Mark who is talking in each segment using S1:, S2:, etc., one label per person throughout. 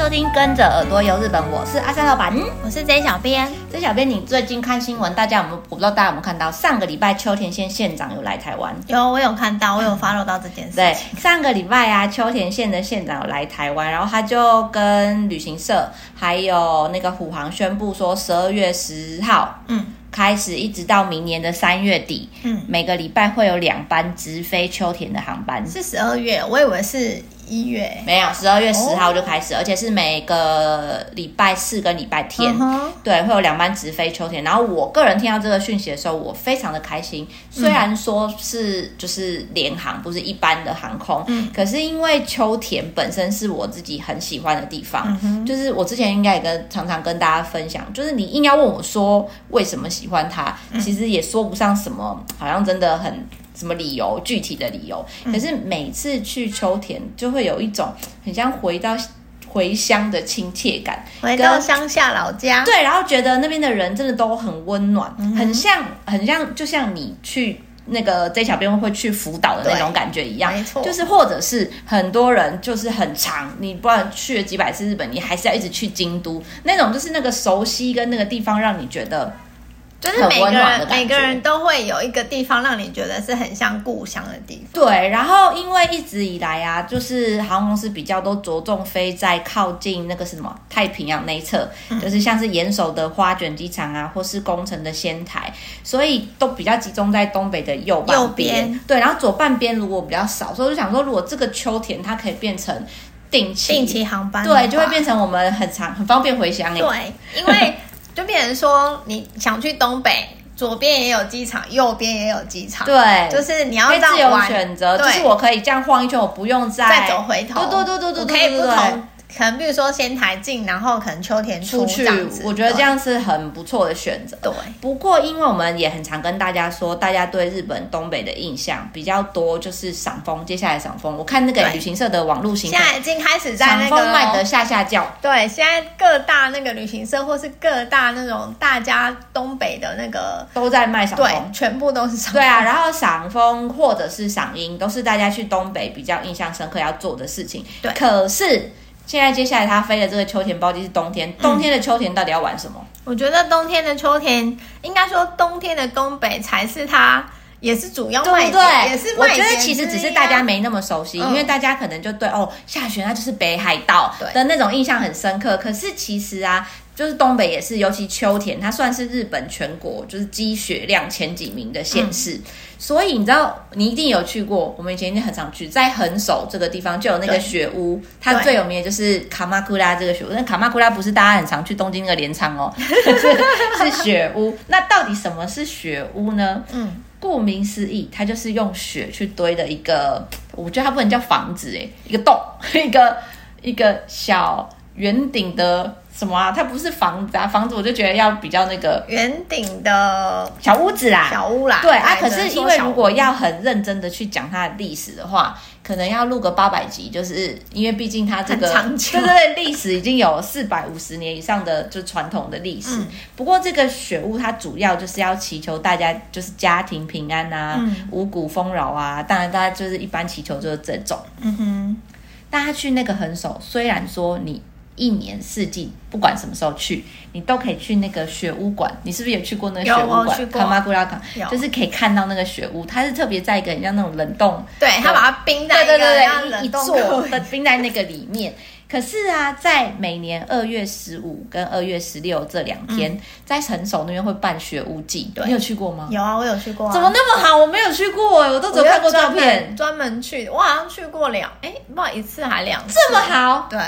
S1: 收听《跟着耳朵游日本》，我是阿三老板，
S2: 我是 J 小编。
S1: J 小编，你最近看新闻，大家有没有？我不知道大家有没有看到，上个礼拜秋田县县长有来台湾？
S2: 有，我有看到，我有 follow 到这件事情。
S1: 对，上个礼拜啊，秋田县的县长有来台湾，然后他就跟旅行社还有那个虎航宣布说，十二月十号，嗯，开始一直到明年的三月底，嗯，每个礼拜会有两班直飞秋田的航班。
S2: 是十二月，我以为是。一月
S1: 没有，十二月十号就开始，哦、而且是每个礼拜四跟礼拜天，嗯、对，会有两班直飞秋田。然后我个人听到这个讯息的时候，我非常的开心。虽然说是就是联航，不是一般的航空，嗯、可是因为秋田本身是我自己很喜欢的地方，嗯、就是我之前应该也跟常常跟大家分享，就是你硬要问我说为什么喜欢它，嗯、其实也说不上什么，好像真的很。什么理由？具体的理由。可是每次去秋田，就会有一种很像回到回乡的亲切感，
S2: 回到乡下老家。
S1: 对，然后觉得那边的人真的都很温暖，嗯、很像，很像，就像你去那个 J 小编会去福岛的那种感觉一样。没错，就是或者是很多人就是很长，你不管去了几百次日本，你还是要一直去京都那种，就是那个熟悉跟那个地方让你觉得。
S2: 就是每个人每个人都会有一个地方让你觉得是很像故乡的地方。
S1: 对，然后因为一直以来啊，就是航空公司比较都着重飞在靠近那个是什么太平洋那一侧，嗯、就是像是岩手的花卷机场啊，或是宫城的仙台，所以都比较集中在东北的右半边。右边。对，然后左半边如果比较少，所以我就想说，如果这个秋天它可以变成定期
S2: 定期航班，
S1: 对，就会变成我们很长很方便回乡。
S2: 对，因为。就变成说，你想去东北，左边也有机场，右边也有机场。
S1: 对，
S2: 就是你要
S1: 自由选择，就是我可以这样晃一圈，我不用再
S2: 再走回头。
S1: 对对对对对，
S2: 可以不同。可能比如说仙台进，然后可能秋田出，出去，
S1: 我觉得这样是很不错的选择。对，不过因为我们也很常跟大家说，大家对日本东北的印象比较多，就是赏枫。接下来赏枫，我看那个旅行社的网络行
S2: 在已经开始在那
S1: 个卖的下下叫。
S2: 对，现在各大那个旅行社或是各大那种大家东北的那个
S1: 都在卖赏枫，
S2: 对，全部都是赏枫。
S1: 对啊，然后赏枫或者是赏樱，都是大家去东北比较印象深刻要做的事情。对，可是。现在接下来他飞的这个秋田包机是冬天，冬天的秋田到底要玩什么？嗯，
S2: 我觉得冬天的秋田，应该说冬天的宫北才是它也是主要卖点，对？也是。
S1: 我觉得其实只是大家没那么熟悉，嗯，因为大家可能就对哦，下雪那就是北海道的那种印象很深刻。可是其实啊。就是东北也是，尤其秋田，它算是日本全国就是积雪量前几名的县市，嗯、所以你知道，你一定有去过。我们以前一定很常去，在横手这个地方就有那个雪屋，它最有名的就是卡马库拉这个雪屋。那卡马库拉不是大家很常去东京那个镰仓哦，是是雪屋。那到底什么是雪屋呢？嗯，顾名思义，它就是用雪去堆的一个，我觉得它不能叫房子诶，一个洞，一个一个小圆顶的。什么啊？它不是房子啊，房子我就觉得要比较那个
S2: 圆顶的
S1: 小屋子啦，
S2: 小屋啦。
S1: 对啊，可是因为如果要很认真的去讲它的历史的话，可能要录个八百集，就是因为毕竟它
S2: 这个
S1: 对对对，历史已经有四百五十年以上的就传统的历史。嗯、不过这个雪屋它主要就是要祈求大家就是家庭平安啊，嗯、五谷丰饶啊。当然，大家就是一般祈求就是这种。嗯哼，大家去那个横手，虽然说你。一年四季，不管什么时候去，你都可以去那个雪屋馆。你是不是有去过那个雪屋馆？卡马古拉卡，就是可以看到那个雪屋。它是特别在一个像那种冷冻，
S2: 对，它把它冰在对对对
S1: 一座的冰在那个里面。可是啊，在每年二月十五跟二月十六这两天，在横手那边会办雪屋季。你有去过吗？
S2: 有啊，我有去过。
S1: 怎么那么好？我没有去过，我都只看过照片。
S2: 专门去，我好像去过两，哎，不好一次还两次。
S1: 这么好？
S2: 对。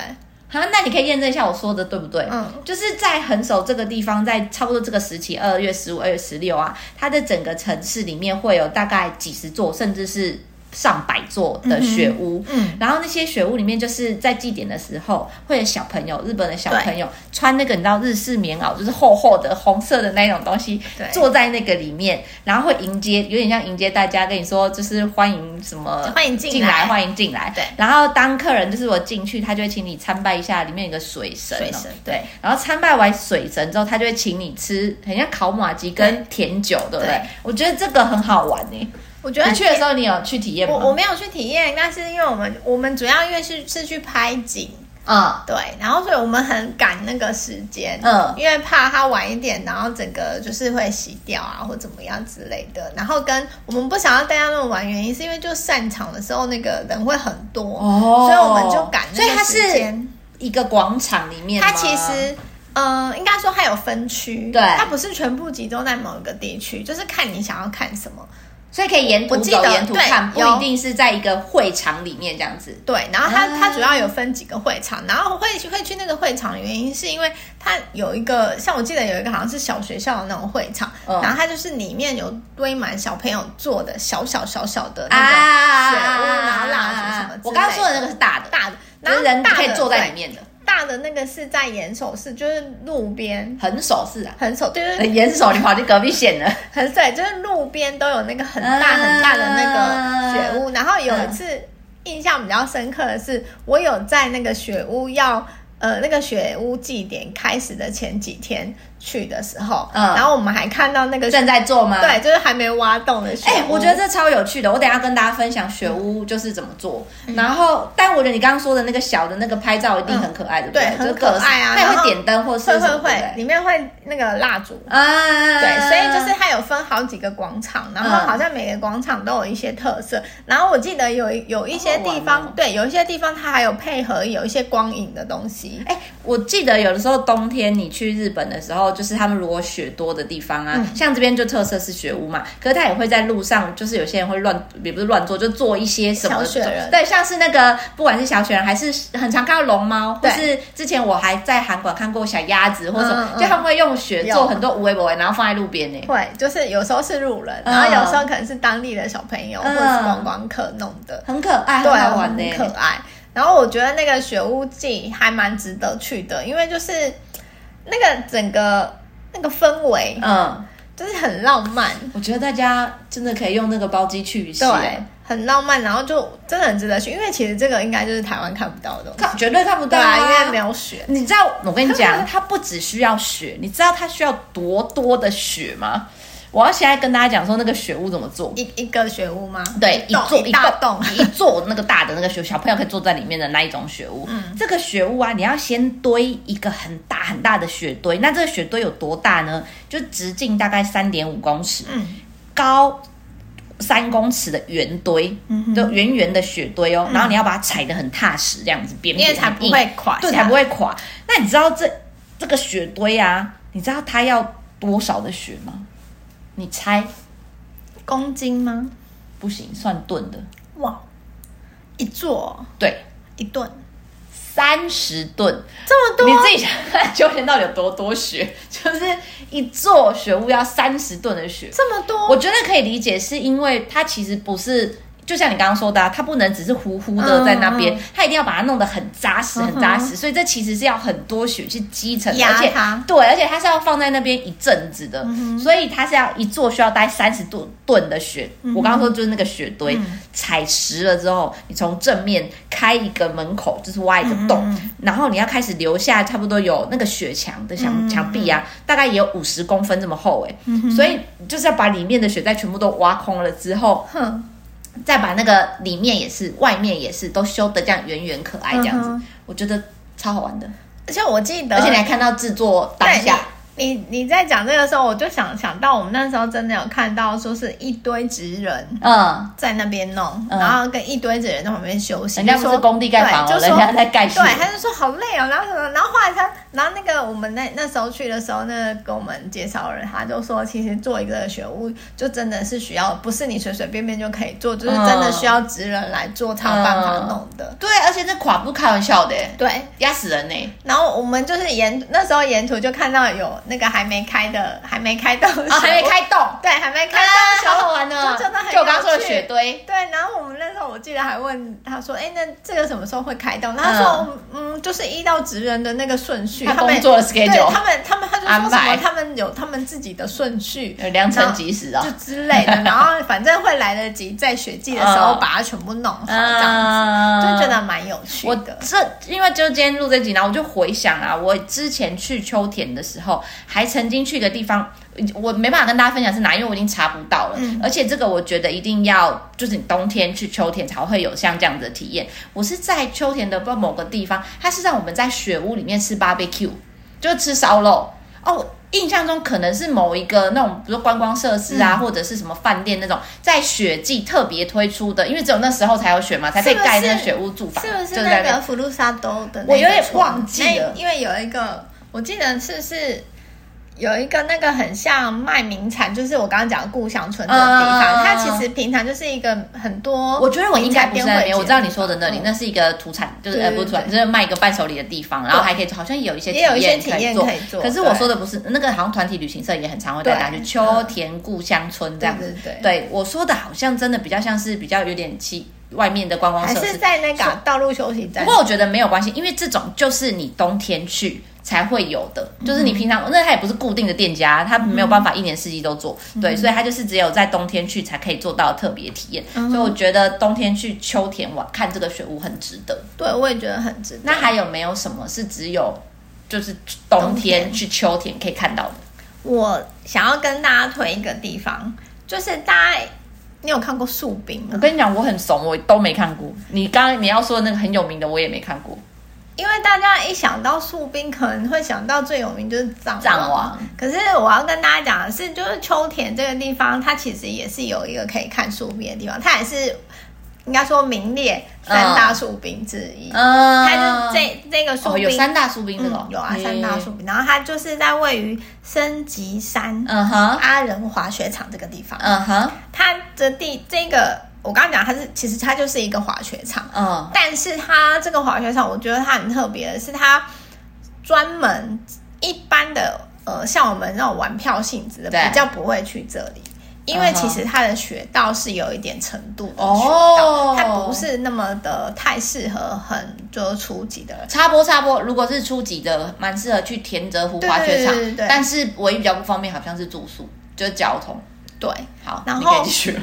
S1: 好，那你可以验证一下我说的对不对？嗯，就是在横手这个地方，在差不多这个时期，二月十五、二月十六啊，它的整个城市里面会有大概几十座，甚至是。上百座的雪屋，嗯，嗯，然后那些雪屋里面，就是在祭典的时候，会有小朋友，日本的小朋友穿那个你知道日式棉袄，就是厚厚的红色的那种东西，对。坐在那个里面，然后会迎接，有点像迎接大家，跟你说就是欢迎什么，
S2: 欢迎进来，
S1: 欢迎进来，对。然后当客人就是我进去，他就会请你参拜一下里面有个水神，水神，对。然后参拜完水神之后，他就会请你吃很像烤麻糬跟甜酒，对，对不对？对。我觉得这个很好玩呢。
S2: 我觉得
S1: 你去的时候，你有去体验吗？
S2: 我我没有去体验，但是因为我们我们主要因为是是去拍景，嗯，对，然后所以我们很赶那个时间，嗯，因为怕它晚一点，然后整个就是会洗掉啊，或怎么样之类的。然后跟我们不想要大家那么晚，原因是因为就散场的时候那个人会很多，哦，所以我们就赶那个时间。
S1: 一个广场里面，
S2: 它其实，嗯、呃，应该说它有分区，对，它不是全部集中在某一个地区，就是看你想要看什么。
S1: 所以可以沿途走，沿途看，不一定是在一个会场里面这样子。
S2: 对，然后它、啊、它主要有分几个会场，然后会会去那个会场的原因是因为它有一个，像我记得有一个好像是小学校的那种会场，嗯、然后它就是里面有堆满小朋友做的小小小小的那个雪屋，啊、然后蜡烛什么。
S1: 我刚刚说的那个是大的，大的，然后人可以坐在里面的。
S2: 大的那个是在岩手市，就是路边
S1: 横手市啊，
S2: 横手就是
S1: 岩手，你跑去隔壁县了。
S2: 很对，就是路边都有那个很大很大的那个雪屋。然后有一次印象比较深刻的是，我有在那个雪屋要呃那个雪屋祭典开始的前几天。去的时候，嗯，然后我们还看到那个
S1: 正在做吗？
S2: 对，就是还没挖洞的雪屋。哎、欸，
S1: 我觉得这超有趣的，我等一下跟大家分享雪屋就是怎么做。嗯、然后，但我觉得你刚刚说的那个小的那个拍照一定很可爱的，对？
S2: 很可爱啊。
S1: 它也会点灯或是会会会，
S2: 里面会那个蜡烛啊。对，所以就是它有分好几个广场，然后好像每个广场都有一些特色。然后我记得有有一些地方，哦、对，有一些地方它还有配合有一些光影的东西。哎、欸，我记得有的时候冬天你去日本的时候。就是他们如果雪多的地方啊，嗯、像这边就特色是雪屋嘛，可是他也会在路上，就是有些人会乱，也不是乱做，就做一些什么小雪人，
S1: 对，像是那个不管是小雪人还是很常看到龙猫，或是之前我还在韩国看过小鸭子，或者什么，嗯嗯、就他们会用雪做很多无为不为，然后放在路边呢。
S2: 会，就是有时候是路人，然后有时候可能是当地的小朋友、嗯、或者是观光客弄的，
S1: 很可爱，
S2: 对，
S1: 很
S2: 可爱。然后我觉得那个雪屋祭还蛮值得去的，因为就是那个整个。那个氛围，嗯，就是很浪漫。
S1: 我觉得大家真的可以用那个包机去一下，
S2: 对，很浪漫，然后就真的很值得去。因为其实这个应该就是台湾看不到的东西，
S1: 看绝对看不到啊，
S2: 因为没有雪。
S1: 你知道我跟你讲，它不只需要雪，你知道它需要多多的雪吗？我要现在跟大家讲说那个雪屋怎么做，
S2: 一一个雪屋吗？
S1: 对，一座
S2: 一大洞，
S1: 一座那个大的那个雪，小朋友可以坐在里面的那一种雪屋。嗯，这个雪屋啊，你要先堆一个很大很大的雪堆。那这个雪堆有多大呢？就直径大概三点五公尺，嗯，高三公尺的圆堆，嗯，就圆圆的雪堆哦。然后你要把它踩得很踏实，这样子
S2: 因为才不会垮，
S1: 对，才不会垮。那你知道这这个雪堆啊，你知道它要多少的雪吗？你猜
S2: 公斤吗？
S1: 不行，算吨的。
S2: 哇，一座
S1: 对，
S2: 一吨
S1: 三十吨，这
S2: 么多？
S1: 你自己想看秋天到底有多多雪？就是一座雪屋要三十吨的雪，
S2: 这么多？
S1: 我觉得可以理解，是因为它其实不是。就像你刚刚说的，啊，它不能只是糊糊的在那边，嗯、它一定要把它弄得很扎实，很扎实。嗯、所以这其实是要很多雪去积成。而且对，而且它是要放在那边一阵子的，嗯、所以它是要一座需要待三十多吨的雪。嗯、我刚刚说就是那个雪堆，嗯、踩实了之后，你从正面开一个门口，就是挖一个洞，嗯、然后你要开始留下差不多有那个雪墙的墙墙壁啊，大概也有五十公分这么厚哎，嗯、所以就是要把里面的雪再全部都挖空了之后。嗯再把那个里面也是，外面也是，都修的这样圆圆可爱这样子，嗯、我觉得超好玩的。
S2: 而且我记得，
S1: 而且你还看到制作当下。
S2: 你你在讲这个时候，我就想想到我们那时候真的有看到，说是一堆职人嗯在那边弄，然后跟一堆职人在旁边休息。
S1: 人家不是工地盖房，就人家在盖。
S2: 对，他就说好累哦，然后什么，然后后来他，然后那个我们那那时候去的时候，那个跟我们介绍人他就说，其实做一个雪屋就真的是需要，不是你随随便便就可以做，就是真的需要职人来做才有办法弄的。
S1: 对，而且这垮不开玩笑的，
S2: 对，
S1: 压死人呢。
S2: 然后我们就是沿那时候沿途就看到有。那个还没开的，还没开动，
S1: 哦，还没开动，
S2: 对，还没开动，
S1: 好好玩呢，
S2: 就真的很，
S1: 就我刚刚说的雪堆，
S2: 对。然后我们那时候我记得还问他说，哎，那这个什么时候会开动？他说，嗯，就是依照职人的那个顺序，
S1: 他们做的 schedule，
S2: 他们他们他就说什么，他们有他们自己的顺序，
S1: 良辰吉时啊，
S2: 就之类的。然后反正会来得及在雪季的时候把它全部弄好，这样子就觉得蛮蛮有趣的。
S1: 我这因为就今天录这集，然后我就回想啊，我之前去秋田的时候，还曾经去一个地方，我没办法跟大家分享是哪，因为我已经查不到了。嗯、而且这个我觉得一定要，就是你冬天去秋田才会有像这样的体验。我是在秋田的不某个地方，它是让我们在雪屋里面吃 barbecue，就吃烧肉哦。印象中可能是某一个那种，比如说观光设施啊，嗯、或者是什么饭店那种，在雪季特别推出的，因为只有那时候才有雪嘛，才可以盖那个雪屋住房。
S2: 是不是那个福禄沙都的？我有点忘记了，因为有一个，我记得是是。有一个那个很像卖名产，就是我刚刚讲的故乡村的地方，呃、它其实平常就是一个很多。
S1: 我觉得我应该不是那边，我知道你说的那里，嗯、那是一个土产，就是呃不是土产，就是卖一个伴手礼的地方，然后还可以好像有一些
S2: 也有一些体验可以做。
S1: 可是我说的不是那个，好像团体旅行社也很常会带大家去秋田故乡村这样子。对，我说的好像真的比较像是比较有点去外面的观光设施，还
S2: 是在那个道路休息站。
S1: 不过我觉得没有关系，因为这种就是你冬天去。才会有的，就是你平常、嗯、那它也不是固定的店家，它没有办法一年四季都做，嗯、对，所以它就是只有在冬天去才可以做到特别体验。嗯、所以我觉得冬天去秋田玩看这个雪屋很值得。
S2: 对，我也觉得很值得。
S1: 那还有没有什么是只有就是冬天去秋田可以看到的？
S2: 我想要跟大家推一个地方，就是大家你有看过树冰吗？
S1: 我跟你讲，我很怂，我都没看过。你刚刚你要说的那个很有名的，我也没看过。
S2: 因为大家一想到树冰，可能会想到最有名就是藏王。
S1: 藏王。
S2: 可是我要跟大家讲的是，就是秋田这个地方，它其实也是有一个可以看树冰的地方，它也是应该说名列三大树冰之一。嗯，它是这这个树冰、哦、有
S1: 三大树冰
S2: 有啊，三大树冰。然后它就是在位于升级山，嗯哼，阿仁滑雪场这个地方。嗯哼，它的地这个。我刚刚讲它是，其实它就是一个滑雪场，嗯，但是它这个滑雪场，我觉得它很特别的是，它专门一般的呃，像我们那种玩票性质的，比较不会去这里，因为其实它的雪道是有一点程度的雪道，哦、它不是那么的太适合很就是初级的。
S1: 插播插播，如果是初级的，蛮适合去田泽湖滑雪场，对对对对，但是唯一比较不方便，好像是住宿，就是交通。
S2: 对，
S1: 好，然后你可以继续。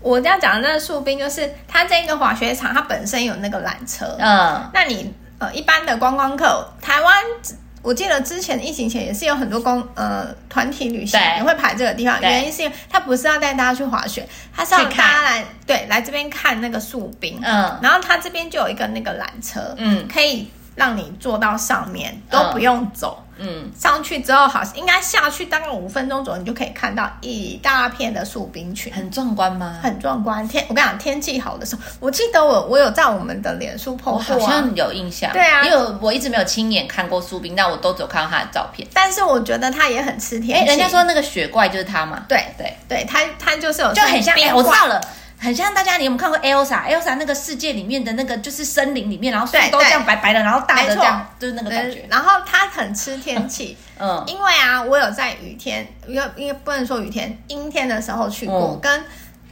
S2: 我要讲的那个树冰，就是它这个滑雪场，它本身有那个缆车。嗯，那你呃一般的观光客，台湾我记得之前疫情前也是有很多公呃团体旅行也会排这个地方，原因是因为它不是要带大家去滑雪，它是要大家来对来这边看那个树冰。嗯，然后它这边就有一个那个缆车，嗯，可以让你坐到上面都不用走。嗯嗯，上去之后好，应该下去大概五分钟左右，你就可以看到一大片的树冰群，
S1: 很壮观吗？
S2: 很壮观。天，我跟你讲，天气好的时候，我记得我我有在我们的脸书 po 过，
S1: 好像有印象。
S2: 对啊，
S1: 因为我一直没有亲眼看过树冰，但我都只有看到它的照片。
S2: 但是我觉得它也很吃天气。
S1: 人家说那个雪怪就是它嘛？
S2: 对对对，它它就是有
S1: 就很像。我知道了。很像大家，你有没有看过 Elsa？Elsa 那个世界里面的那个就是森林里面，然后树都这样白白的，然后大的这样，就是那个感觉。
S2: 然后它很吃天气，嗯，因为啊，我有在雨天，因为因为不能说雨天，阴天的时候去过，跟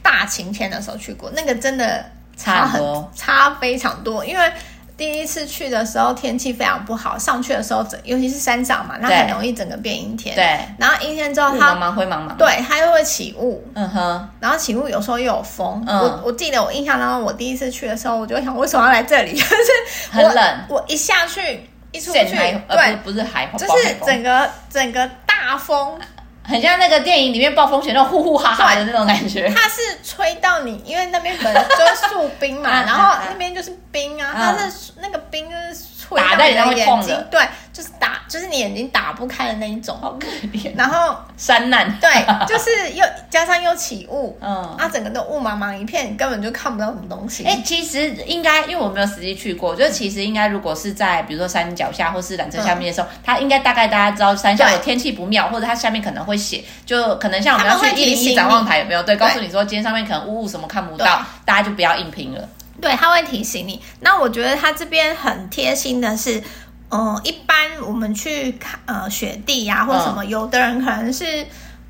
S2: 大晴天的时候去过，那个真的差很差非常多，因为。第一次去的时候天气非常不好，上去的时候整，尤其是山上嘛，那很容易整个变阴天。对，然后阴天之后它
S1: 茫茫灰茫茫，
S2: 对，它又会起雾。嗯哼，然后起雾有时候又有风。嗯，我我记得我印象当中，我第一次去的时候，我就想为什么要来这里？就是
S1: 很冷。
S2: 我一下去一出去，对，
S1: 不是海，
S2: 就是整个整个大风。
S1: 很像那个电影里面暴风雪那种呼呼哈哈的那种感觉。
S2: 它是吹到你，因为那边本来就是树冰嘛，然后那边就是冰啊，它是那个冰就是吹到你的眼睛，对。就是打，就是你眼睛打不开的那一种，
S1: 好可怜。
S2: 然后
S1: 山难，
S2: 对，就是又加上又起雾，嗯，啊，整个都雾茫茫一片，你根本就看不到什么东西。
S1: 哎、欸，其实应该，因为我没有实际去过，就是其实应该，如果是在比如说山脚下或是缆车下面的时候，嗯、它应该大概大家知道山下有天气不妙，或者它下面可能会写，就可能像我们要去一零一展望台有没有？对，告诉你说今天上面可能雾雾什么看不到，大家就不要硬拼了。
S2: 对，他会提醒你。那我觉得他这边很贴心的是。嗯，一般我们去看呃雪地呀、啊，或什么，嗯、有的人可能是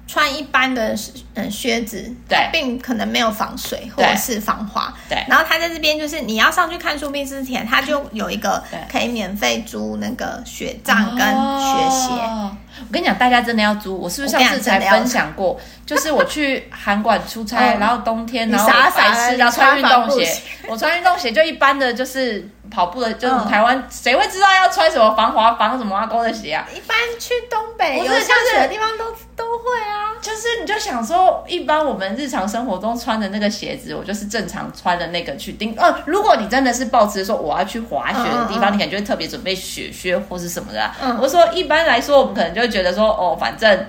S2: 穿一般的嗯靴子，
S1: 对，
S2: 并可能没有防水或者是防滑，
S1: 对。
S2: 然后他在这边就是你要上去看树冰之前，他就有一个可以免费租那个雪杖跟雪鞋。
S1: 哦我跟你讲，大家真的要租。我是不是上次才分享过？就是我去韩馆出差，然后冬天，然后白痴要穿运动鞋。我穿运动鞋就一般的，就是跑步的，就是台湾谁会知道要穿什么防滑、防什么挖沟的鞋啊？
S2: 一般去东北有下雪的地方都都会啊。
S1: 就是你就想说，一般我们日常生活中穿的那个鞋子，我就是正常穿的那个去盯。哦，如果你真的是抱持说我要去滑雪的地方，你可能就会特别准备雪靴或是什么的。我说一般来说，我们可能就会觉得说，哦，反正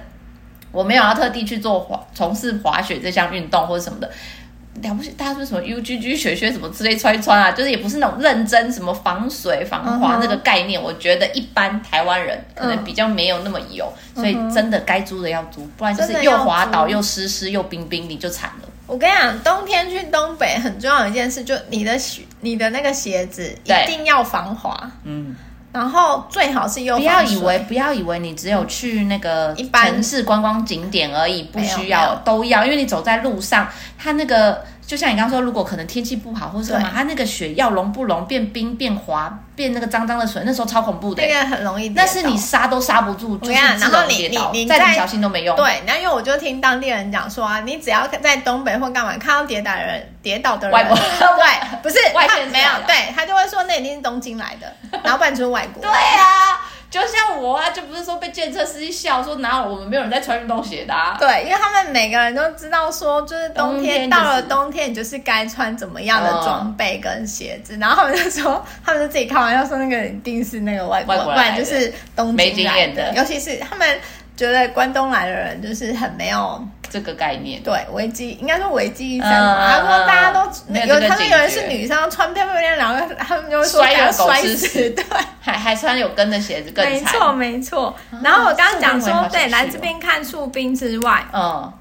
S1: 我没有要特地去做滑从事滑雪这项运动或者什么的。了不起，大家说什么 UGG 雪靴什么之类穿一穿啊，就是也不是那种认真什么防水防滑那个概念。我觉得一般台湾人可能比较没有那么有，所以真的该租的要租，不然就是又滑倒又湿湿又冰冰，你就惨了。
S2: 我跟你讲，冬天去东北很重要的一件事，就你的鞋，你的那个鞋子一定要防滑。嗯。然后最好是又
S1: 不要以为不要以为你只有去那个城市观光景点而已，不需要都要，因为你走在路上，它那个。就像你刚刚说，如果可能天气不好或者什么，它那个雪要融不融，变冰变滑，变那个脏脏的水，那时候超恐怖的。
S2: 那个很容易，
S1: 那是你刹都刹不住，就是然后你你你再小心都没用。
S2: 对，然后因为我就听当地人讲说啊，你只要在东北或干嘛看到跌倒的人，跌倒的人，
S1: 外国
S2: 对，不是
S1: 外县
S2: 没有，对他就会说那一定是东京来的，然后不然就是外国。
S1: 对啊。就像我啊，就不是说被监测司机笑说，哪有我们没有人在穿运动鞋的啊？
S2: 对，因为他们每个人都知道说，就是冬天到了冬天，你就是该穿怎么样的装备跟鞋子。然后他们就说，他们就自己开玩笑说，那个人一定是那个外国人，不然就是东京来的。尤其是他们觉得关东来的人就是很没有。
S1: 这个概念
S2: 对危机应该说危机意识嘛。他说大家都有，他们有人是女生穿漂漂亮亮，然后他们就会说要摔死，对，
S1: 还还穿有跟的鞋子更惨。
S2: 没错没错。然后我刚刚讲说，对，来这边看树冰之外，嗯，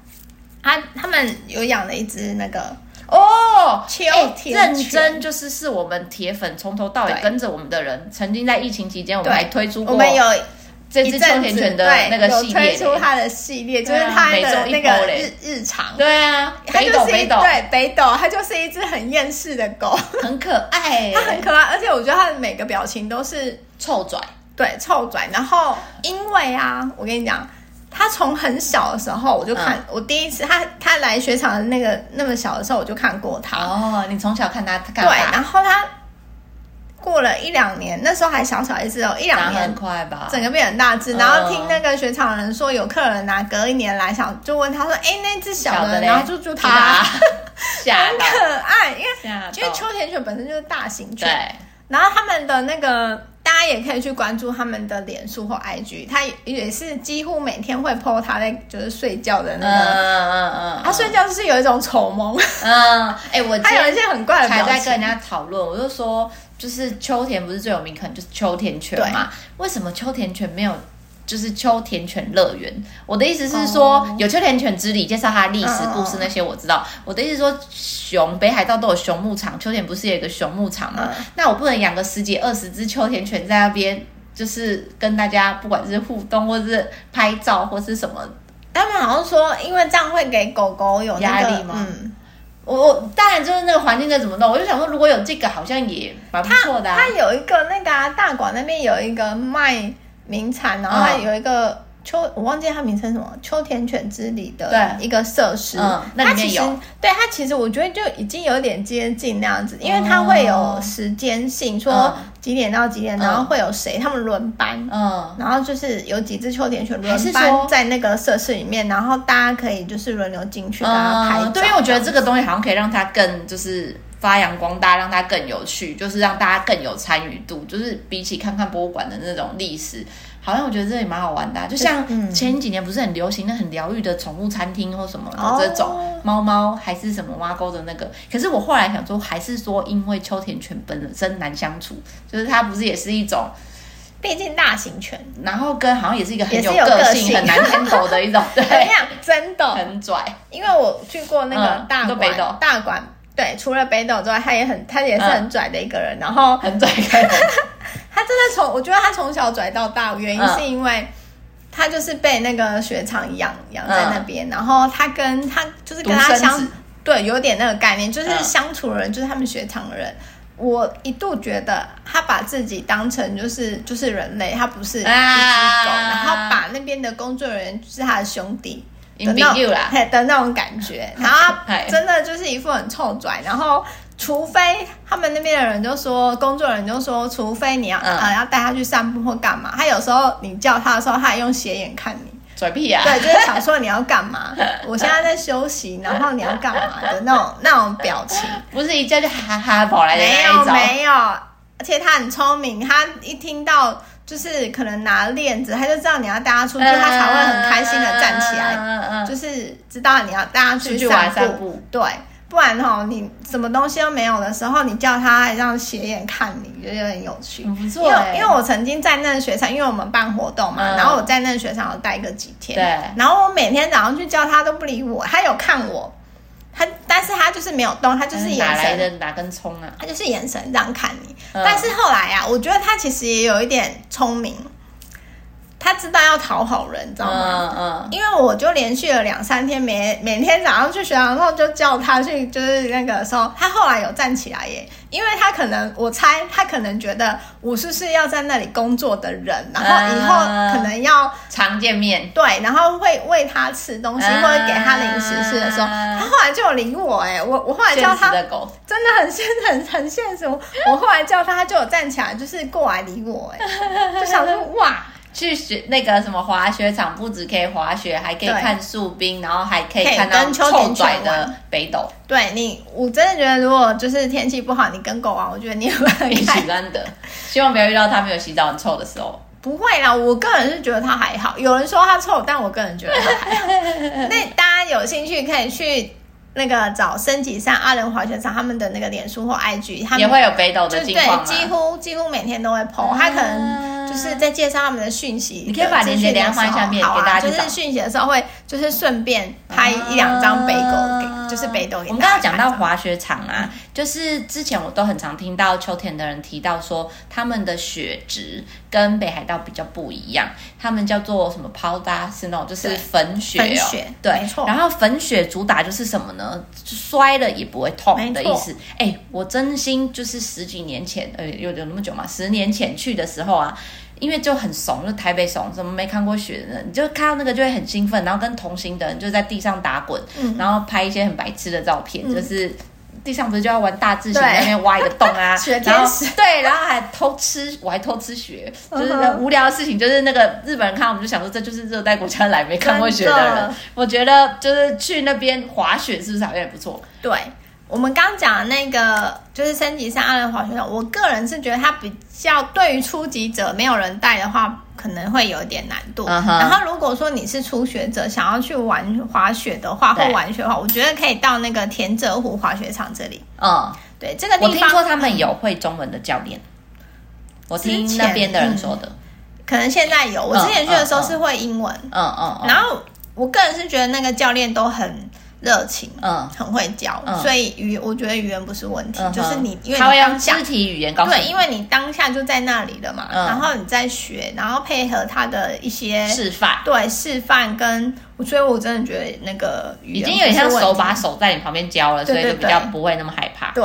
S2: 他他们有养了一只那个
S1: 哦秋田犬，认真就是是我们铁粉从头到尾跟着我们的人，曾经在疫情期间我们还推出过，
S2: 我们有。
S1: 这只秋田犬的那个系列，
S2: 推出它的系列，就是它的那个日日常。
S1: 对啊，
S2: 它就是一对北斗，它就是一只很厌世的狗，
S1: 很可爱。
S2: 它很可爱，而且我觉得它的每个表情都是
S1: 臭拽，
S2: 对，臭拽。然后因为啊，我跟你讲，它从很小的时候我就看，我第一次它它来雪场的那个那么小的时候我就看过它。
S1: 哦，你从小看它看
S2: 对，然后它。过了一两年，那时候还小小一只哦，一两年，
S1: 很快吧，
S2: 整个变很大只。然后听那个雪场人说，有客人拿隔一年来想，就问他说：“哎，那只小的，然后就住它，很可爱，因为因为秋田犬本身就是大型犬，然后他们的那个，大家也可以去关注他们的脸书或 IG，他也是几乎每天会 po 他在就是睡觉的那个，嗯嗯嗯，他睡觉就是有一种丑萌，
S1: 嗯，哎，我
S2: 他有一些很怪的
S1: 还在跟人家讨论，我就说。就是秋田不是最有名，可能就是秋田犬嘛？为什么秋田犬没有就是秋田犬乐园？我的意思是说，oh. 有秋田犬之旅介绍它的历史故事那些我知道。Oh. 我的意思是说，熊北海道都有熊牧场，秋田不是有一个熊牧场吗？Oh. 那我不能养个十几二十只秋田犬在那边，就是跟大家不管是互动，或是拍照，或是什么？
S2: 他们好像说，因为这样会给狗狗有压力吗？
S1: 嗯我我当然就是那个环境在怎么弄，我就想说，如果有这个，好像也蛮不错的、啊。
S2: 它有一个那个、啊、大馆那边有一个卖名产，然后还有一个。嗯秋，我忘记它名称什么，秋田犬之里的一个设施，
S1: 嗯，那里面有。
S2: 它其实对它其实我觉得就已经有点接近那样子，因为它会有时间性，嗯、说几点到几点，然后会有谁，他们轮班，嗯，然后就是有几只秋田犬轮班在那个设施里面，然后大家可以就是轮流进去跟它拍照、嗯。对，因为我觉得这个东西好像可以让它更就是发扬光大，让它更有趣，就是让大家更有参与度，就是比起看看博物馆的那种历史。好像我觉得这也蛮好玩的、啊，就像前几年不是很流行那很疗愈的宠物餐厅或什么的这种猫猫还是什么挖沟的那个。可是我后来想说，还是说因为秋田犬本身难相处，就是它不是也是一种，毕竟大型犬，
S1: 然后跟好像也是一个很有个性、很难 handle 的一种，对，
S2: 真的。
S1: 很拽。
S2: 因为我去过那个大馆、嗯，大馆对，除了北斗之外，他也很他也是很拽的一个人，然后
S1: 很拽的。
S2: 他真的从，我觉得他从小拽到大，原因是因为他就是被那个雪场养养在那边，嗯、然后他跟他就是跟他相对有点那个概念，就是相处的人、嗯、就是他们雪场的人。我一度觉得他把自己当成就是就是人类，他不是一只狗，啊、然后把那边的工作人员就是他的兄弟的那种的那种感觉，然后真的就是一副很臭拽，然后。除非他们那边的人就说，工作人员就说，除非你要、嗯、呃要带他去散步或干嘛，他有时候你叫他的时候，他还用斜眼看你，
S1: 拽屁啊！
S2: 对，就是想说你要干嘛？我现在在休息，然后你要干嘛的那种那种表情，
S1: 不是一叫就哈哈跑来的那
S2: 种。没有没有，而且他很聪明，他一听到就是可能拿链子，他就知道你要带他出去，嗯、他才会很开心的站起来，就是知道你要带他出去散，步对。不然哈，你什么东西都没有的时候，你叫他还这样斜眼看你，觉得很有趣。
S1: 不错，
S2: 因为因为我曾经在那个雪场，因为我们办活动嘛，嗯、然后我在那个雪场有待个几天。对。然后我每天早上去叫他都不理我，他有看我，他但是他就是没有动，他就是眼神。哪来
S1: 的哪根葱啊？
S2: 他就是眼神这样看你。嗯、但是后来啊，我觉得他其实也有一点聪明。他知道要讨好人，你知道吗？嗯嗯。因为我就连续了两三天，每每天早上去学校，然后就叫他去，就是那个时候，他后来有站起来耶。因为他可能，我猜他可能觉得我是是要在那里工作的人，然后以后可能要
S1: 常见面，
S2: 对，然后会喂他吃东西或者给他零食吃的时候，他后来就有理我哎，我我后来叫他，真的很现很 很现实，我后来叫他，他就有站起来，就是过来理我哎，就想说 哇。
S1: 去学那个什么滑雪场，不止可以滑雪，还可以看树冰，然后还可以看到臭拽的北斗。
S2: 对你，我真的觉得，如果就是天气不好，你跟狗玩，我觉得你也很
S1: 喜欢的。希 望不要遇到它没有洗澡很臭的时候。
S2: 不会啦，我个人是觉得它还好。有人说它臭，但我个人觉得它还好。那大家有兴趣可以去那个找升级上阿伦滑雪场他们的那个脸书或 IG，他们
S1: 也会有北斗的近况。
S2: 对，几乎几乎每天都会 po，他可能。就是在介绍他们的讯息，
S1: 你可以把链接连放在下面，给大家
S2: 就是讯息的时候会，就是顺便拍一两张北斗给，就是北斗。
S1: 我们刚刚讲到滑雪场啊，就是之前我都很常听到秋田的人提到说，他们的雪质跟北海道比较不一样，他们叫做什么 powder snow，就是粉雪哦，对，没错。然后粉雪主打就是什么呢？摔了也不会痛的意思。哎，我真心就是十几年前，呃，有有那么久嘛？十年前去的时候啊。因为就很怂，就台北怂，怎么没看过雪的人？你就看到那个就会很兴奋，然后跟同行的人就在地上打滚，嗯、然后拍一些很白痴的照片，嗯、就是地上不是就要玩大字型，在那边挖一个洞啊，
S2: 雪
S1: 天使，对，然后还偷吃，我还偷吃雪，就是无聊的事情。就是那个日本人看我们就想说，这就是热带国家来没看过雪的人。的我觉得就是去那边滑雪是不是好像也不错？
S2: 对。我们刚讲的那个就是升级上阿伦滑雪场，我个人是觉得它比较对于初级者没有人带的话，可能会有点难度。Uh huh. 然后如果说你是初学者，想要去玩滑雪的话，或玩雪的话，我觉得可以到那个田泽湖滑雪场这里。嗯，uh, 对，这个地方
S1: 我听说他们有会中文的教练，我听那边的人说的，
S2: 可能现在有。我之前去的时候是会英文，嗯嗯，嗯，然后我个人是觉得那个教练都很。热情，嗯，很会教，嗯、所以语我觉得语言不是问题，嗯、就是你因为你，他会用
S1: 肢体语言告诉你，
S2: 对，因为你当下就在那里了嘛，嗯、然后你在学，然后配合他的一些
S1: 示范，
S2: 对，示范跟，所以我真的觉得那个语言
S1: 已经有点像手把手在你旁边教了，对对对，所以就比较不会那么害怕。
S2: 对，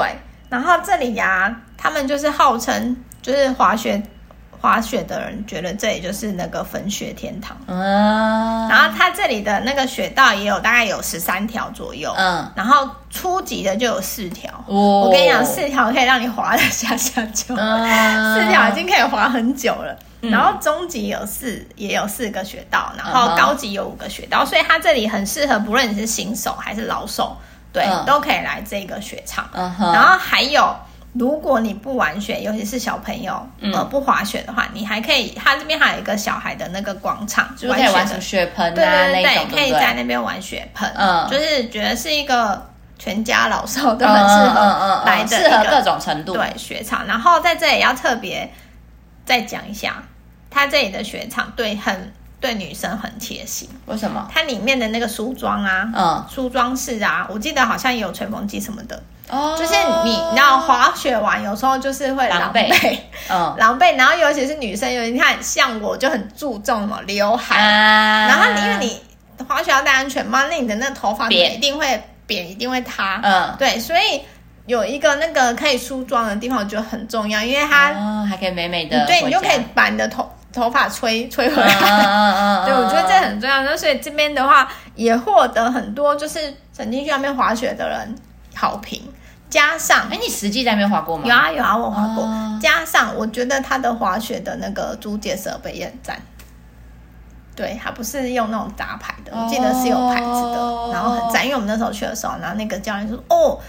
S2: 然后这里呀、啊，他们就是号称就是滑雪。滑雪的人觉得这里就是那个粉雪天堂，嗯，然后它这里的那个雪道也有大概有十三条左右，嗯，然后初级的就有四条，哦，我跟你讲，四条可以让你滑的下下就，嗯，四条已经可以滑很久了，嗯，然后中级有四，也有四个雪道，然后高级有五个雪道，所以它这里很适合，不论你是新手还是老手，对，嗯，都可以来这个雪场，然后还有。如果你不玩雪，尤其是小朋友，嗯、呃，不滑雪的话，你还可以，它这边还有一个小孩的那个广场，
S1: 就可以玩什么雪盆啊，
S2: 对对对，
S1: 对对
S2: 可以在那边玩雪盆，嗯，就是觉得是一个全家老少都很适合来的，
S1: 适合各种程度，
S2: 对雪场。然后在这里要特别再讲一下，它这里的雪场对很。对女生很贴心。
S1: 为什么？
S2: 它里面的那个梳妆啊，嗯，梳妆室啊，我记得好像也有吹风机什么的。哦，就是你，你知道滑雪完有时候就是会狼狈，嗯，狼狈。然后尤其是女生，有你看像我就很注重什么刘海，啊、然后你因为你滑雪要戴安全帽，那你的那个头发一定会扁，一定会塌。嗯，对，所以有一个那个可以梳妆的地方，我觉得很重要，因为它、
S1: 哦、还可以美美的，
S2: 对你就可以把你的头头发吹吹回来。对，我觉得这很重要。那所以这边的话也获得很多，就是曾经去那边滑雪的人。好评，加上
S1: 哎，你实际在那边滑过吗？
S2: 有啊有啊，我滑过。哦、加上我觉得他的滑雪的那个租借设备也很赞，对，他不是用那种杂牌的，我记得是有牌子的，哦、然后很赞。因为我们那时候去的时候，然后那个教练说，哦，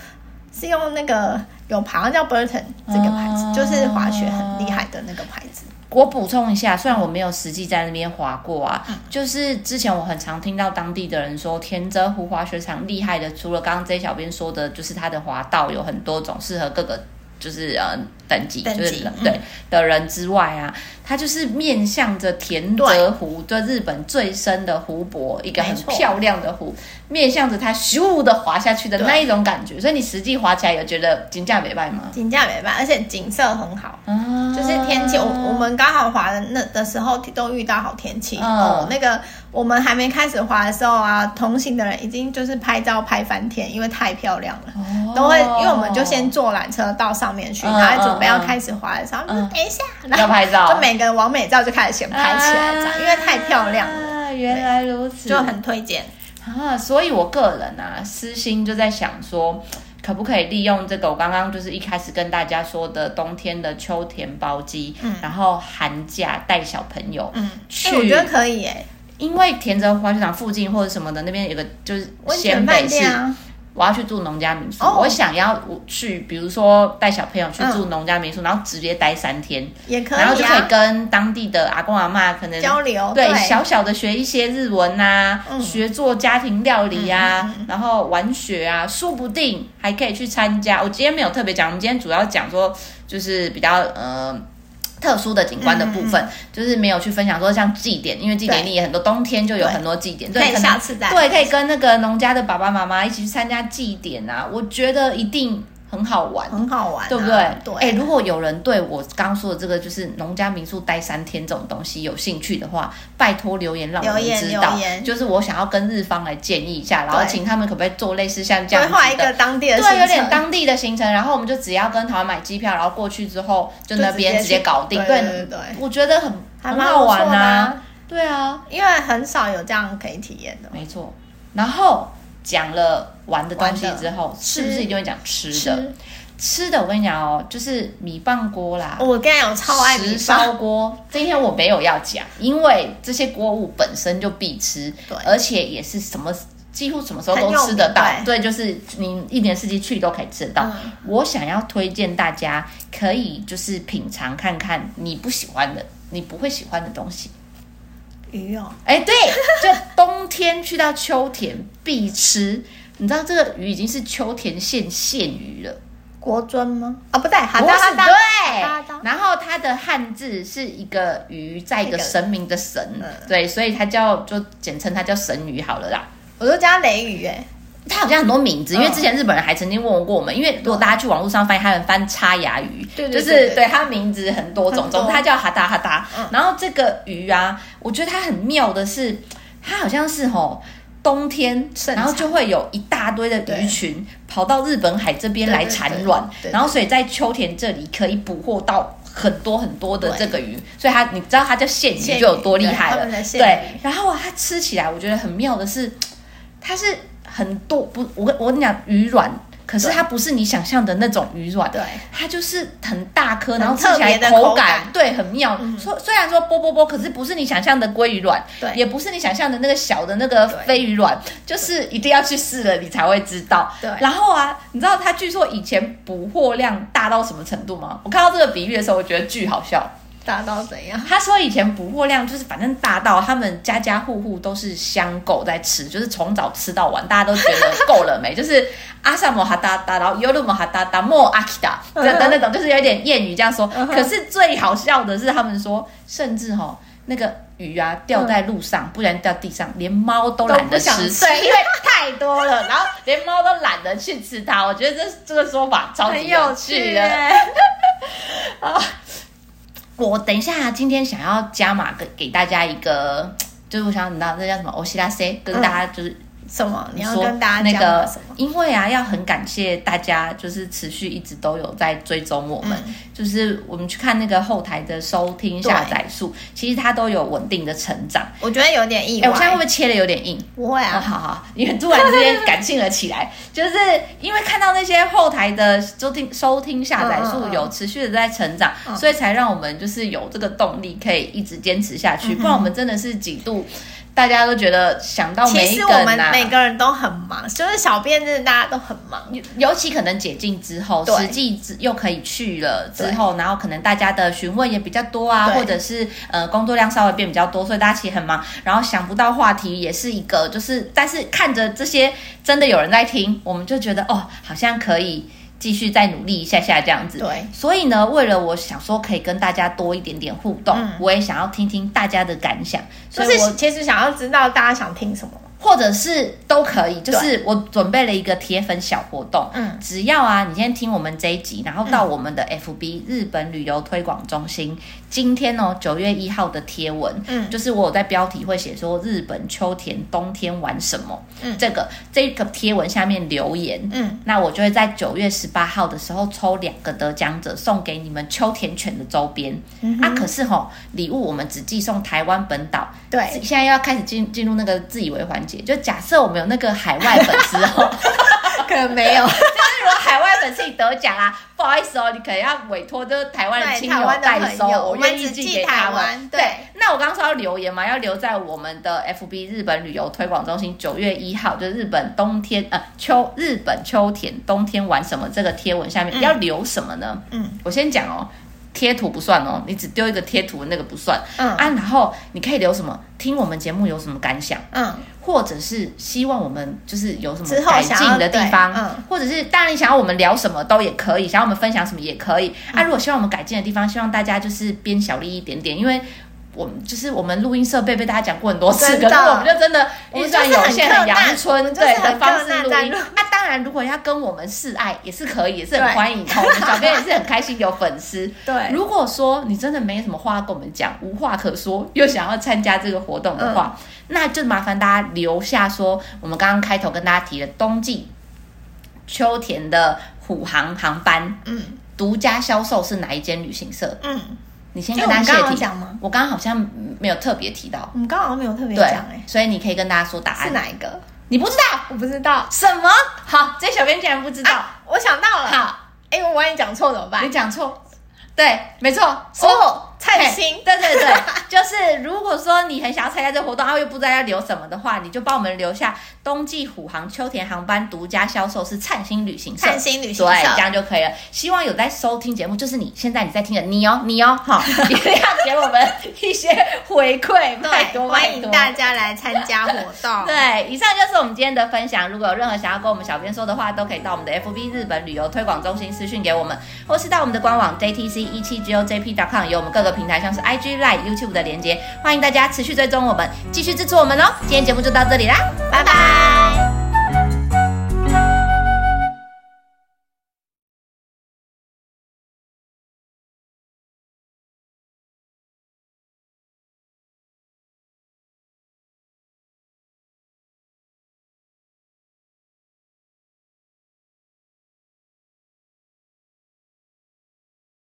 S2: 是用那个有牌，好像叫 Burton 这个牌子，哦、就是滑雪很厉害的那个牌子。
S1: 我补充一下，虽然我没有实际在那边滑过啊，嗯、就是之前我很常听到当地的人说，田泽湖滑雪场厉害的，除了刚刚 J 小编说的，就是它的滑道有很多种，适合各个。就是呃等级，等级就是对、嗯、的人之外啊，它就是面向着田泽湖，对就日本最深的湖泊，一个很漂亮的湖，面向着它咻的滑下去的那一种感觉。所以你实际滑起来有觉得景价美败吗？
S2: 景价美败，而且景色很好，啊、就是天气。我我们刚好滑的那的时候都遇到好天气、嗯、哦，那个。我们还没开始滑的时候啊，同行的人已经就是拍照拍翻天，因为太漂亮了，哦、都会因为我们就先坐缆车到上面去，嗯、然后准备要开始滑的时候，嗯、说等一下，然后
S1: 要拍照，
S2: 就每个人网美照就开始先拍起来，这样、啊、因为太漂亮了。
S1: 原来如此，
S2: 就很推荐
S1: 啊。所以我个人啊，私心就在想说，可不可以利用这个？我刚刚就是一开始跟大家说的冬天的秋田包机，嗯、然后寒假带小朋友，嗯，去，欸、我觉
S2: 得可以耶。
S1: 因为田泽滑雪场附近或者什么的那边有个就是仙北市，我要去住农家民宿，哦、我想要去，比如说带小朋友去住农家民宿，嗯、然后直接待三天，
S2: 也可以、啊，
S1: 然后就可以跟当地的阿公阿妈可能
S2: 交流，
S1: 对，对。小小的学一些日文啊，嗯、学做家庭料理啊，然后玩雪啊，说不定还可以去参加。我今天没有特别讲，我们今天主要讲说就是比较呃。特殊的景观的部分，嗯、就是没有去分享说像祭典，因为祭典里也很多，冬天就有很多祭典，
S2: 对，可以下次再
S1: 对，可以跟那个农家的爸爸妈妈一起去参加祭典啊，我觉得一定。很好玩，
S2: 很好玩，
S1: 对不对？
S2: 对。
S1: 哎，如果有人对我刚刚说的这个就是农家民宿待三天这种东西有兴趣的话，拜托留言让我们知道。就是我想要跟日方来建议一下，然后请他们可不可以做类似像这样规划
S2: 一个当地的，
S1: 对，有点当地的行程，然后我们就只要跟台湾买机票，然后过去之后就那边直接搞定。对对对，我觉得很很好玩啊。对啊，
S2: 因为很少有这样可以体验的。
S1: 没错。然后。讲了玩的东西之后，是不是一定会讲吃的？吃的，我跟你讲哦，就是米饭锅啦。
S2: 我跟你讲，我超爱米
S1: 烧锅。今天我没有要讲，因为这些锅物本身就必吃，对，而且也是什么几乎什么时候都吃得到。对，就是你一年四季去都可以吃得到。我想要推荐大家，可以就是品尝看看你不喜欢的，你不会喜欢的东西。
S2: 鱼哦，
S1: 哎，对，就冬天去到秋田必吃。你知道这个鱼已经是秋田县县鱼了，
S2: 国尊吗？啊，不对，哈
S1: 达哈达，对。然后它的汉字是一个鱼，在一个神明的神，对，所以它叫就简称它叫神鱼好了啦。
S2: 我都叫雷鱼，哎。
S1: 它好像很多名字，因为之前日本人还曾经问过我们，因为如果大家去网络上翻译，他们翻叉牙鱼，对，就是对它名字很多种，总之它叫哈达哈达。然后这个鱼啊，我觉得它很妙的是，它好像是吼冬天，然后就会有一大堆的鱼群跑到日本海这边来产卵，然后所以在秋田这里可以捕获到很多很多的这个鱼，所以它你知道它叫线鱼就有多厉害了，对。然后它吃起来我觉得很妙的是，它是。很多不，我跟我跟你讲，鱼卵，可是它不是你想象的那种鱼卵，对，它就是很大颗，然后吃起来口感，对，很妙。虽虽然说波波波，可是不是你想象的鲑鱼卵，对，也不是你想象的那个小的那个飞鱼卵，就是一定要去试了你才会知道。对，然后啊，你知道它据说以前捕获量大到什么程度吗？我看到这个比喻的时候，我觉得巨好笑。
S2: 大到怎样？
S1: 他说以前捕获量就是反正大到他们家家户户都是香够在吃，就是从早吃到晚，大家都觉得够了没？就是阿萨摩哈达达，然后尤鲁摩哈达达莫阿基达的的那种，就是有点谚语这样说。可是最好笑的是他们说，甚至哈那个鱼啊掉在路上，嗯、不然掉地上，连猫都懒得吃，对，因为太多了，然后连猫都懒得去吃它。我觉得这这个说法超级有趣的。啊，我等一下今天想要加码给给大家一个，就是我想你知道这叫什么？欧西拉 C 跟大家就是。嗯
S2: 什么？你要跟大家讲什么？那个，
S1: 因为啊，要很感谢大家，就是持续一直都有在追踪我们。嗯、就是我们去看那个后台的收听下载数，其实它都有稳定的成长。
S2: 我觉得有点意外。
S1: 欸、我现在会不会切的有点硬？
S2: 不会啊，
S1: 哦、好好，因为突然之间感性了起来，就是因为看到那些后台的收听收听下载数有持续的在成长，嗯嗯嗯，所以才让我们就是有这个动力可以一直坚持下去。嗯、不然我们真的是几度。大家都觉得想到每一个、啊、其实我们
S2: 每个人都很忙，就是小编真的大家都很忙，
S1: 尤其可能解禁之后，对。实际又可以去了之后，然后可能大家的询问也比较多啊，或者是呃工作量稍微变比较多，所以大家其实很忙，然后想不到话题也是一个，就是但是看着这些真的有人在听，我们就觉得哦，好像可以。继续再努力一下下这样子，
S2: 对，
S1: 所以呢，为了我想说可以跟大家多一点点互动，嗯、我也想要听听大家的感想，
S2: 所以我其实想要知道大家想听什么。
S1: 或者是都可以，就是我准备了一个铁粉小活动，嗯，只要啊，你今天听我们这一集，然后到我们的 FB 日本旅游推广中心，今天哦九月一号的贴文，嗯，就是我有在标题会写说日本秋田冬天玩什么，嗯，这个这个贴文下面留言，嗯，那我就会在九月十八号的时候抽两个得奖者送给你们秋田犬的周边，嗯，啊，可是吼、哦、礼物我们只寄送台湾本岛，
S2: 对，
S1: 现在要开始进进入那个自以为环节。就假设我们有那个海外粉丝哦，
S2: 可能没有。
S1: 就是如果海外粉丝你得奖啊，不好意思哦，你可能要委托就是台湾的亲友代收，我愿意寄给台湾。对，那我刚刚说要留言嘛，要留在我们的 FB 日本旅游推广中心九月一号，就是日本冬天呃秋日本秋天冬天玩什么这个贴文下面、嗯、要留什么呢？嗯，我先讲哦。贴图不算哦，你只丢一个贴图，那个不算。嗯啊，然后你可以留什么？听我们节目有什么感想？嗯，或者是希望我们就是有什么改进的地方？嗯，或者是当然你想要我们聊什么都也可以，想要我们分享什么也可以。嗯、啊，如果希望我们改进的地方，希望大家就是编小力一点点，因为。我们就是我们录音设备被大家讲过很多次，的可是我们就真的预算有限，很阳春对的方式录音。那、啊、当然，如果要跟我们示爱也是可以，也是很欢迎的。我们小编也是很开心有粉丝。对，如果说你真的没什么话跟我们讲，无话可说，又想要参加这个活动的话，嗯、那就麻烦大家留下说，我们刚刚开头跟大家提的冬季秋田的虎航航班，嗯，独家销售是哪一间旅行社？嗯。你先跟大家谢题讲吗？我刚刚好像没有特别提到，
S2: 我们刚刚好像没有特别讲哎，
S1: 所以你可以跟大家说答案
S2: 是哪一个？
S1: 你不知道？
S2: 我不知道
S1: 什么？好，这小编竟然不知道，
S2: 我想到了。
S1: 好，
S2: 哎，我万一讲错怎么办？
S1: 你讲错，对，没错，
S2: 错。灿星，
S1: 对对对，就是如果说你很想要参加这个活动，然后又不知道要留什么的话，你就帮我们留下冬季虎航秋田航班独家销售是灿星旅行社，
S2: 灿星旅行社，
S1: 对，这样就可以了。希望有在收听节目，就是你现在你在听的你哦，你哦，好，一定要给我们一些回馈，拜托拜托，
S2: 欢迎大家来参加活动。
S1: 对，以上就是我们今天的分享。如果有任何想要跟我们小编说的话，都可以到我们的 FB 日本旅游推广中心私讯给我们，或是到我们的官网 JTC 一七 GOJP.com，有我们各个平台像是 IG。Like YouTube 的连接，欢迎大家持续追踪我们，继续支持我们哦。今天节目就到这里啦，拜拜。